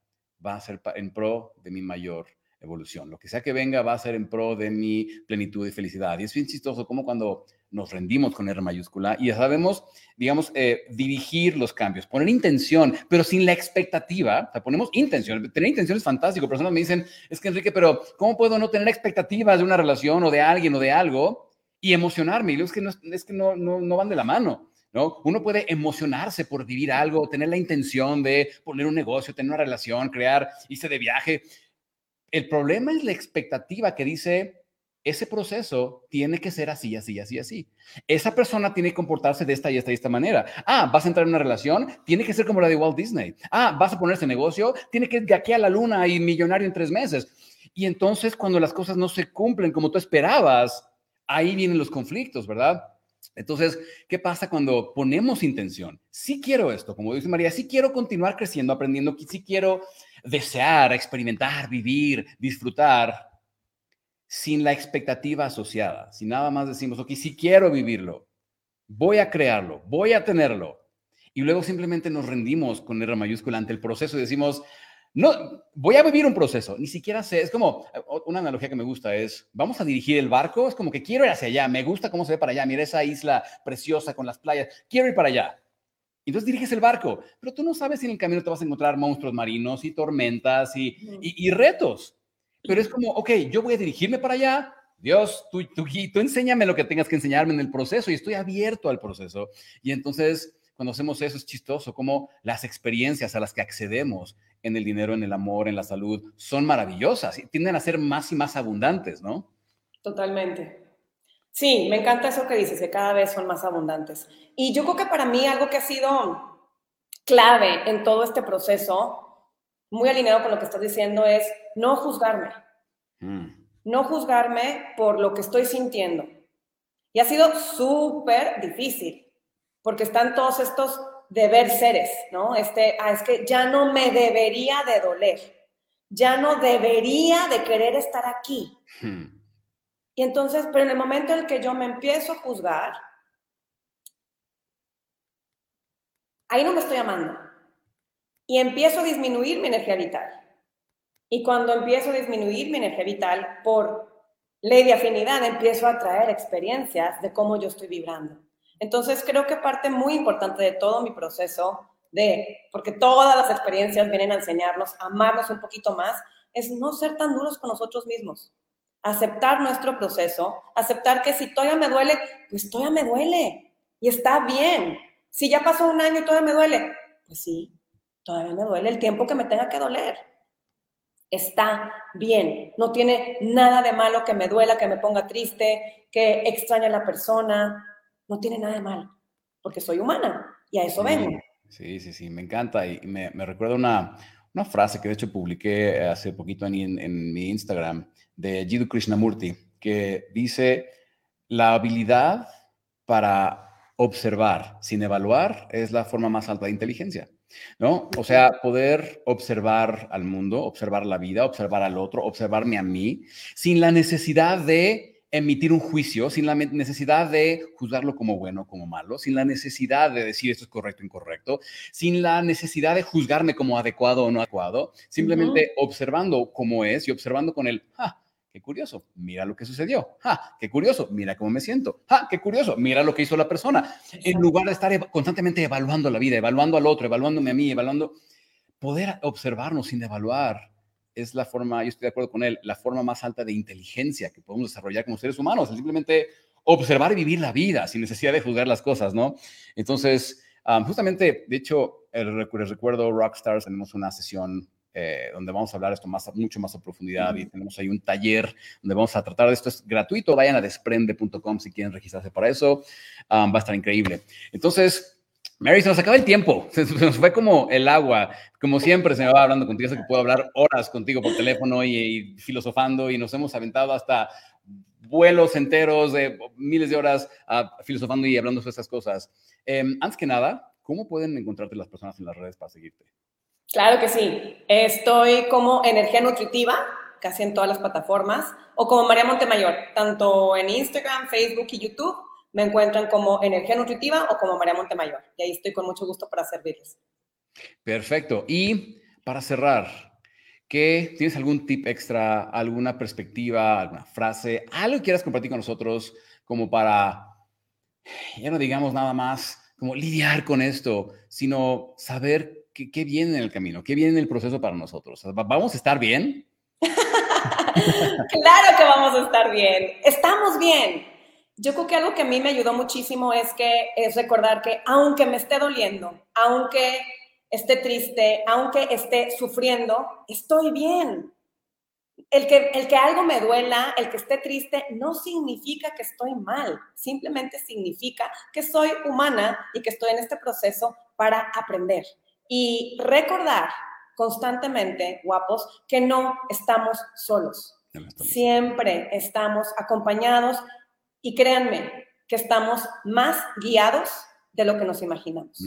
va a ser en pro de mi mayor evolución. Lo que sea que venga va a ser en pro de mi plenitud y felicidad. Y es bien chistoso como cuando nos rendimos con R mayúscula y ya sabemos, digamos, eh, dirigir los cambios, poner intención, pero sin la expectativa. O sea, ponemos intención. Tener intención es fantástico. Personas me dicen, es que Enrique, pero ¿cómo puedo no tener expectativas de una relación o de alguien o de algo y emocionarme? Y digo, es que no, es que no, no, no van de la mano. ¿No? Uno puede emocionarse por vivir algo, tener la intención de poner un negocio, tener una relación, crear, irse de viaje. El problema es la expectativa que dice, ese proceso tiene que ser así, así, así, así. Esa persona tiene que comportarse de esta y esta y esta manera. Ah, vas a entrar en una relación, tiene que ser como la de Walt Disney. Ah, vas a poner ese negocio, tiene que ir de aquí a la luna y millonario en tres meses. Y entonces cuando las cosas no se cumplen como tú esperabas, ahí vienen los conflictos, ¿verdad? Entonces, ¿qué pasa cuando ponemos intención? Sí quiero esto, como dice María, sí quiero continuar creciendo, aprendiendo, sí quiero desear, experimentar, vivir, disfrutar, sin la expectativa asociada. Si nada más decimos, ok, si quiero vivirlo, voy a crearlo, voy a tenerlo. Y luego simplemente nos rendimos con R mayúscula ante el proceso y decimos, no, voy a vivir un proceso. Ni siquiera sé, es como una analogía que me gusta es, vamos a dirigir el barco, es como que quiero ir hacia allá, me gusta cómo se ve para allá, mira esa isla preciosa con las playas, quiero ir para allá. Entonces diriges el barco, pero tú no sabes si en el camino te vas a encontrar monstruos marinos y tormentas y, y, y retos. Pero es como, ok, yo voy a dirigirme para allá. Dios, tú, tú, tú enséñame lo que tengas que enseñarme en el proceso y estoy abierto al proceso. Y entonces, cuando hacemos eso, es chistoso como las experiencias a las que accedemos en el dinero, en el amor, en la salud, son maravillosas y tienden a ser más y más abundantes, ¿no? Totalmente. Sí, me encanta eso que dices, que cada vez son más abundantes. Y yo creo que para mí algo que ha sido clave en todo este proceso muy alineado con lo que estás diciendo, es no juzgarme. Mm. No juzgarme por lo que estoy sintiendo. Y ha sido súper difícil, porque están todos estos deber seres, ¿no? Este, ah, es que ya no me debería de doler, ya no debería de querer estar aquí. Hmm. Y entonces, pero en el momento en el que yo me empiezo a juzgar, ahí no me estoy amando y empiezo a disminuir mi energía vital. Y cuando empiezo a disminuir mi energía vital por ley de afinidad, empiezo a traer experiencias de cómo yo estoy vibrando. Entonces creo que parte muy importante de todo mi proceso de, porque todas las experiencias vienen a enseñarnos a amarnos un poquito más, es no ser tan duros con nosotros mismos. aceptar nuestro proceso, aceptar que si todavía me duele, pues todavía me duele y está bien. Si ya pasó un año y todavía me duele, pues sí, todavía me duele el tiempo que me tenga que doler. Está bien, no tiene nada de malo que me duela, que me ponga triste, que extrañe a la persona, no tiene nada de malo, porque soy humana y a eso vengo. Sí, sí, sí, me encanta y me, me recuerda una, una frase que de hecho publiqué hace poquito en, en, mi Instagram de Jiddu Krishnamurti, que dice, la habilidad para observar sin evaluar es la forma más alta de inteligencia, ¿no? O sea, poder observar al mundo, observar la vida, observar al otro, observarme a mí, sin la necesidad de emitir un juicio sin la necesidad de juzgarlo como bueno o como malo, sin la necesidad de decir esto es correcto o incorrecto, sin la necesidad de juzgarme como adecuado o no adecuado, simplemente observando cómo es y observando con el, ¡ah! Qué curioso, mira lo que sucedió. ¡Ah! Qué curioso, mira cómo me siento. ¡Ah! Qué curioso, mira lo que hizo la persona. En lugar de estar constantemente evaluando la vida, evaluando al otro, evaluándome a mí, evaluando, poder observarnos sin evaluar es la forma, yo estoy de acuerdo con él, la forma más alta de inteligencia que podemos desarrollar como seres humanos, es simplemente observar y vivir la vida sin necesidad de juzgar las cosas, ¿no? Entonces, justamente, de hecho, les recuerdo Rockstars, tenemos una sesión eh, donde vamos a hablar esto más, mucho más a profundidad y tenemos ahí un taller donde vamos a tratar de esto. Es gratuito, vayan a desprende.com si quieren registrarse para eso. va a estar increíble. Entonces, Mary, se nos acaba el tiempo, se, nos fue como el agua. Como siempre, se me va hablando contigo, sé que puedo hablar horas contigo por teléfono y, filosofando y nos hemos aventado hasta vuelos enteros de miles de horas uh, filosofando y hablando de estas cosas. Em, antes que nada, ¿cómo pueden encontrarte las personas en las redes para seguirte? Claro que sí. Estoy como Energía Nutritiva, casi en todas las plataformas, o como María Montemayor, tanto en Instagram, Facebook y YouTube me encuentran como Energía Nutritiva o como María Montemayor. Y ahí estoy con mucho gusto para servirles. Perfecto. Y para cerrar, ¿qué, ¿tienes algún tip extra, alguna perspectiva, alguna frase, algo que quieras compartir con nosotros como para, ya no digamos nada más, como lidiar con esto, sino saber qué, qué viene en el camino, qué viene en el proceso para nosotros? ¿Vamos a estar bien? claro que vamos a estar bien. Estamos bien. Yo creo que algo que a mí me ayudó muchísimo es que es recordar que aunque me esté doliendo, aunque esté triste, aunque esté sufriendo, estoy bien. El que, el que algo me duela, el que esté triste, no significa que estoy mal, simplemente significa que soy humana y que estoy en este proceso para aprender. Y recordar constantemente, guapos, que no estamos solos. Siempre estamos acompañados y créanme que estamos más guiados de lo que nos imaginamos.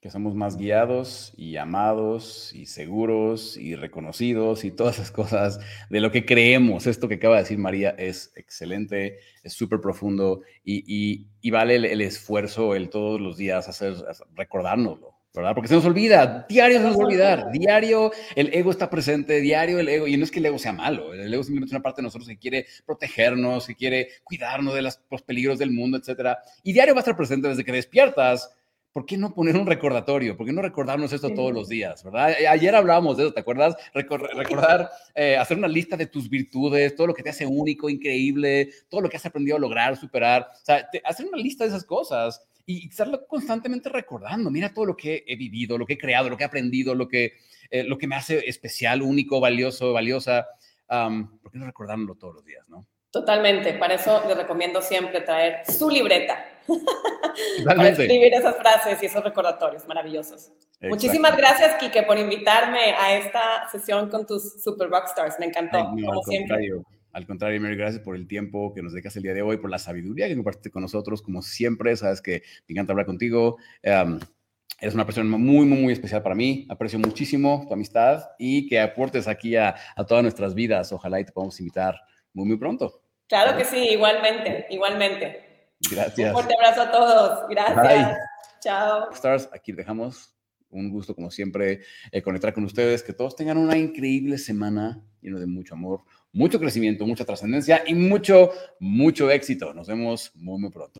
Que somos más guiados y amados y seguros y reconocidos y todas esas cosas de lo que creemos. Esto que acaba de decir María es excelente, es súper profundo y, vale el, esfuerzo, el todos los días hacer, recordárnoslo. ¿Verdad? Porque se nos olvida, diario se nos va a olvidar, diario el ego está presente, diario el ego, y no es que el ego sea malo, el ego simplemente es una parte de nosotros que quiere protegernos, que quiere cuidarnos de los, peligros del mundo, etcétera. Y diario va a estar presente desde que despiertas. ¿Por qué no poner un recordatorio? ¿Por qué no recordarnos esto todos los días? ¿Verdad? Ayer hablábamos de eso, ¿te acuerdas? recordar, eh, hacer una lista de tus virtudes, todo lo que te hace único, increíble, todo lo que has aprendido a lograr, superar. O sea, hacer una lista de esas cosas y estarlo constantemente recordando. Mira todo lo que he vivido, lo que he creado, lo que he aprendido, lo que, eh, lo que me hace especial, único, valioso, valiosa. ¿Por qué no recordarlo todos los días, no? Totalmente. Para eso les recomiendo siempre traer su libreta. para escribir esas frases y esos recordatorios maravillosos. Muchísimas gracias, Kike, por invitarme a esta sesión con tus Super Rockstars. Me encantó, como siempre. Al contrario, Mary, gracias por el tiempo que nos dedicas el día de hoy, por la sabiduría que compartiste con nosotros, como siempre. Sabes que me encanta hablar contigo. eres una persona muy, muy, muy especial para mí. Aprecio muchísimo tu amistad y que aportes aquí a, todas nuestras vidas. Ojalá y te podamos invitar muy, muy pronto. Claro que sí, igualmente, igualmente. Gracias. Un fuerte abrazo a todos. Gracias. Chao. Stars, aquí dejamos. Un gusto, como siempre, eh, conectar con ustedes. Que todos tengan una increíble semana lleno de mucho amor, mucho crecimiento, mucha trascendencia y mucho, mucho éxito. Nos vemos muy, muy pronto.